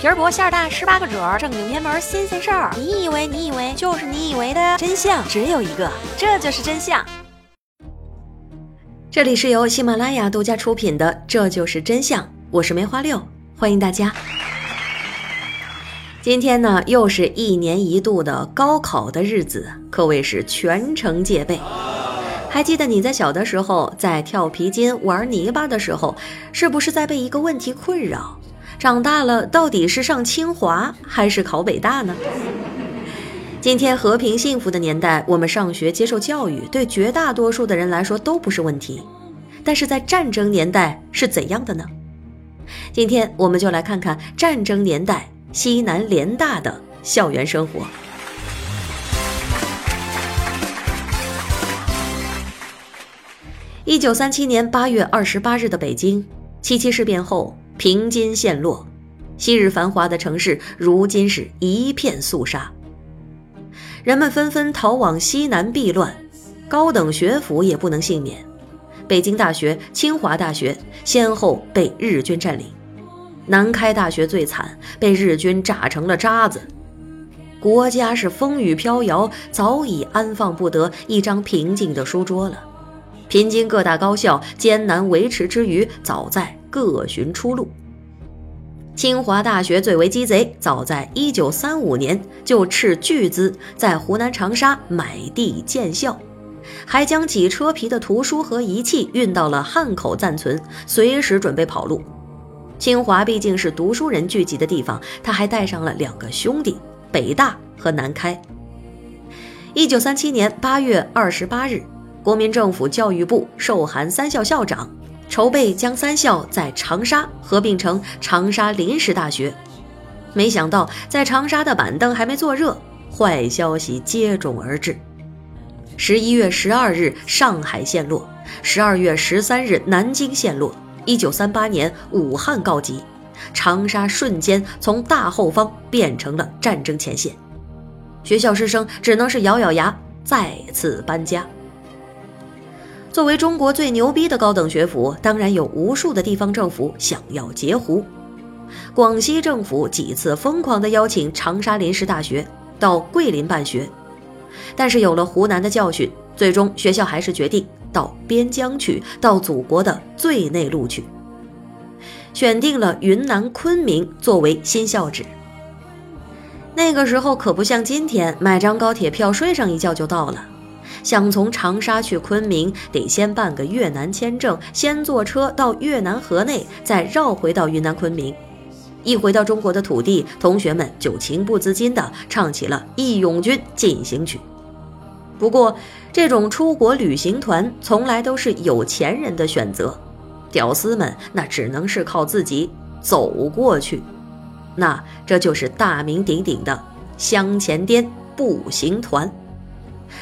皮儿薄馅儿大，十八个褶儿，正经偏门新鲜事儿。你以为你以为就是你以为的真相只有一个，这就是真相。这里是由喜马拉雅独家出品的《这就是真相》，我是梅花六，欢迎大家。今天呢，又是一年一度的高考的日子，可谓是全城戒备。还记得你在小的时候，在跳皮筋、玩泥巴的时候，是不是在被一个问题困扰？长大了到底是上清华还是考北大呢？今天和平幸福的年代，我们上学接受教育，对绝大多数的人来说都不是问题。但是在战争年代是怎样的呢？今天我们就来看看战争年代西南联大的校园生活。一九三七年八月二十八日的北京，七七事变后。平津陷落，昔日繁华的城市如今是一片肃杀。人们纷纷逃往西南避乱，高等学府也不能幸免。北京大学、清华大学先后被日军占领，南开大学最惨，被日军炸成了渣子。国家是风雨飘摇，早已安放不得一张平静的书桌了。平津各大高校艰难维持之余，早在。各寻出路。清华大学最为鸡贼，早在一九三五年就斥巨资在湖南长沙买地建校，还将几车皮的图书和仪器运到了汉口暂存，随时准备跑路。清华毕竟是读书人聚集的地方，他还带上了两个兄弟北大和南开。一九三七年八月二十八日，国民政府教育部授函三校校长。筹备将三校在长沙合并成长沙临时大学，没想到在长沙的板凳还没坐热，坏消息接踵而至。十一月十二日，上海陷落；十二月十三日，南京陷落。一九三八年，武汉告急，长沙瞬间从大后方变成了战争前线，学校师生只能是咬咬牙，再次搬家。作为中国最牛逼的高等学府，当然有无数的地方政府想要截胡。广西政府几次疯狂地邀请长沙临时大学到桂林办学，但是有了湖南的教训，最终学校还是决定到边疆去，到祖国的最内陆去，选定了云南昆明作为新校址。那个时候可不像今天，买张高铁票睡上一觉就到了。想从长沙去昆明，得先办个越南签证，先坐车到越南河内，再绕回到云南昆明。一回到中国的土地，同学们就情不自禁地唱起了《义勇军进行曲》。不过，这种出国旅行团从来都是有钱人的选择，屌丝们那只能是靠自己走过去。那这就是大名鼎鼎的香前滇步行团。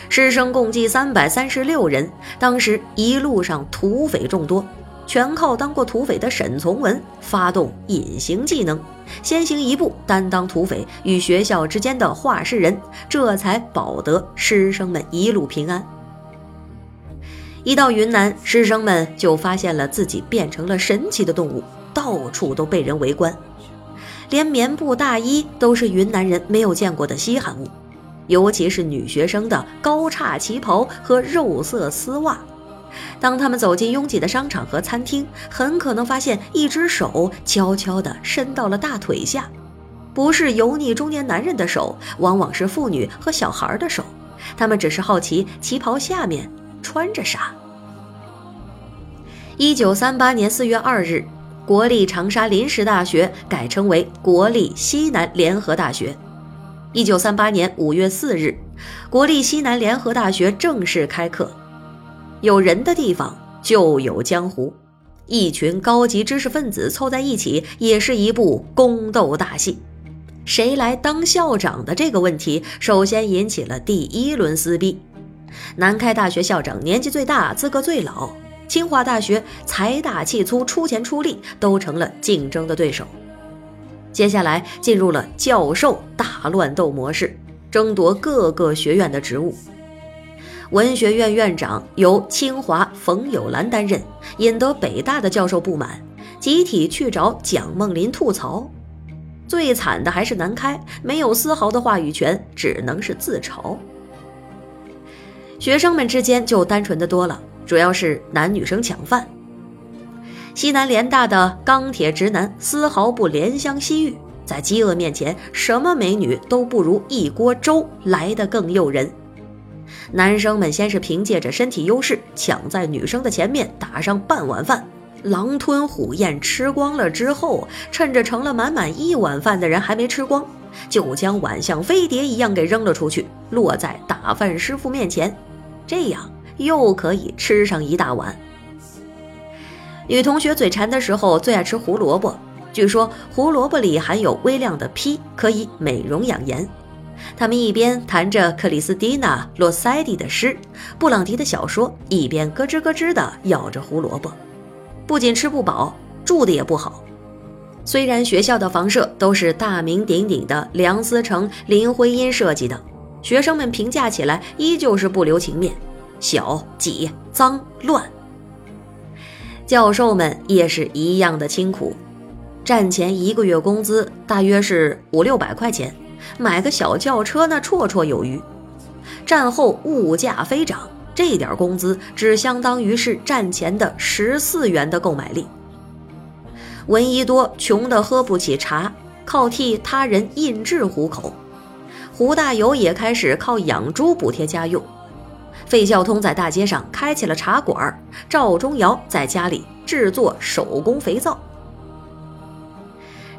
师生共计三百三十六人，当时一路上土匪众多，全靠当过土匪的沈从文发动隐形技能，先行一步担当土匪与学校之间的话事人，这才保得师生们一路平安。一到云南，师生们就发现了自己变成了神奇的动物，到处都被人围观，连棉布大衣都是云南人没有见过的稀罕物。尤其是女学生的高叉旗袍和肉色丝袜，当他们走进拥挤的商场和餐厅，很可能发现一只手悄悄地伸到了大腿下，不是油腻中年男人的手，往往是妇女和小孩的手。他们只是好奇旗袍下面穿着啥。一九三八年四月二日，国立长沙临时大学改称为国立西南联合大学。一九三八年五月四日，国立西南联合大学正式开课。有人的地方就有江湖，一群高级知识分子凑在一起，也是一部宫斗大戏。谁来当校长的这个问题，首先引起了第一轮撕逼。南开大学校长年纪最大，资格最老；清华大学财大气粗，出钱出力，都成了竞争的对手。接下来进入了教授大乱斗模式，争夺各个学院的职务。文学院院长由清华冯友兰担任，引得北大的教授不满，集体去找蒋梦麟吐槽。最惨的还是南开，没有丝毫的话语权，只能是自嘲。学生们之间就单纯的多了，主要是男女生抢饭。西南联大的钢铁直男丝毫不怜香惜玉，在饥饿面前，什么美女都不如一锅粥来得更诱人。男生们先是凭借着身体优势，抢在女生的前面打上半碗饭。狼吞虎咽吃光了之后，趁着盛了满满一碗饭的人还没吃光，就将碗像飞碟一样给扔了出去，落在打饭师傅面前，这样又可以吃上一大碗。女同学嘴馋的时候最爱吃胡萝卜，据说胡萝卜里含有微量的硒，可以美容养颜。他们一边弹着克里斯蒂娜·洛塞蒂的诗、布朗迪的小说，一边咯吱咯吱地咬着胡萝卜。不仅吃不饱，住的也不好。虽然学校的房舍都是大名鼎鼎的梁思成、林徽因设计的，学生们评价起来依旧是不留情面，小、挤、脏、乱。教授们也是一样的清苦，战前一个月工资大约是五六百块钱，买个小轿车那绰绰有余。战后物价飞涨。这点工资只相当于是战前的十四元的购买力。闻一多穷得喝不起茶，靠替他人印制糊口。胡大有也开始靠养猪补贴家用。费孝通在大街上开起了茶馆，赵忠尧在家里制作手工肥皂。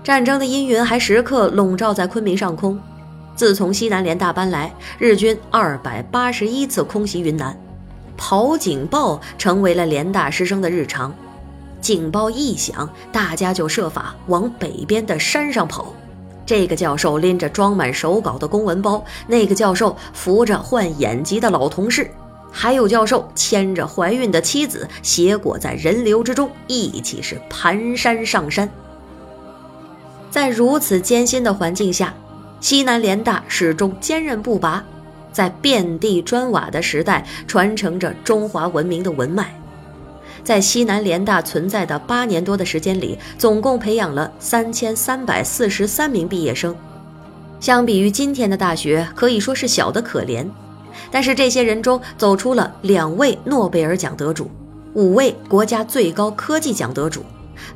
战争的阴云还时刻笼罩在昆明上空。自从西南联大搬来，日军二百八十一次空袭云南。跑警报成为了联大师生的日常，警报一响，大家就设法往北边的山上跑。这个教授拎着装满手稿的公文包，那个教授扶着患眼疾的老同事，还有教授牵着怀孕的妻子，携裹在人流之中，一起是蹒跚上山。在如此艰辛的环境下，西南联大始终坚韧不拔。在遍地砖瓦的时代，传承着中华文明的文脉。在西南联大存在的八年多的时间里，总共培养了三千三百四十三名毕业生。相比于今天的大学，可以说是小得可怜。但是这些人中，走出了两位诺贝尔奖得主，五位国家最高科技奖得主，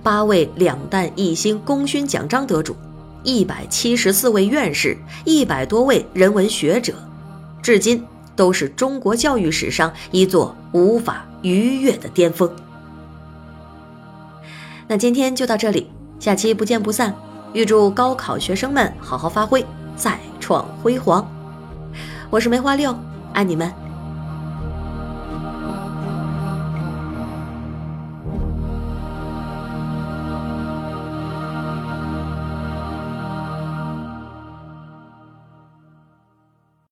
八位两弹一星功勋奖章得主，一百七十四位院士，一百多位人文学者。至今都是中国教育史上一座无法愉悦的巅峰。那今天就到这里，下期不见不散。预祝高考学生们好好发挥，再创辉煌。我是梅花六，爱你们。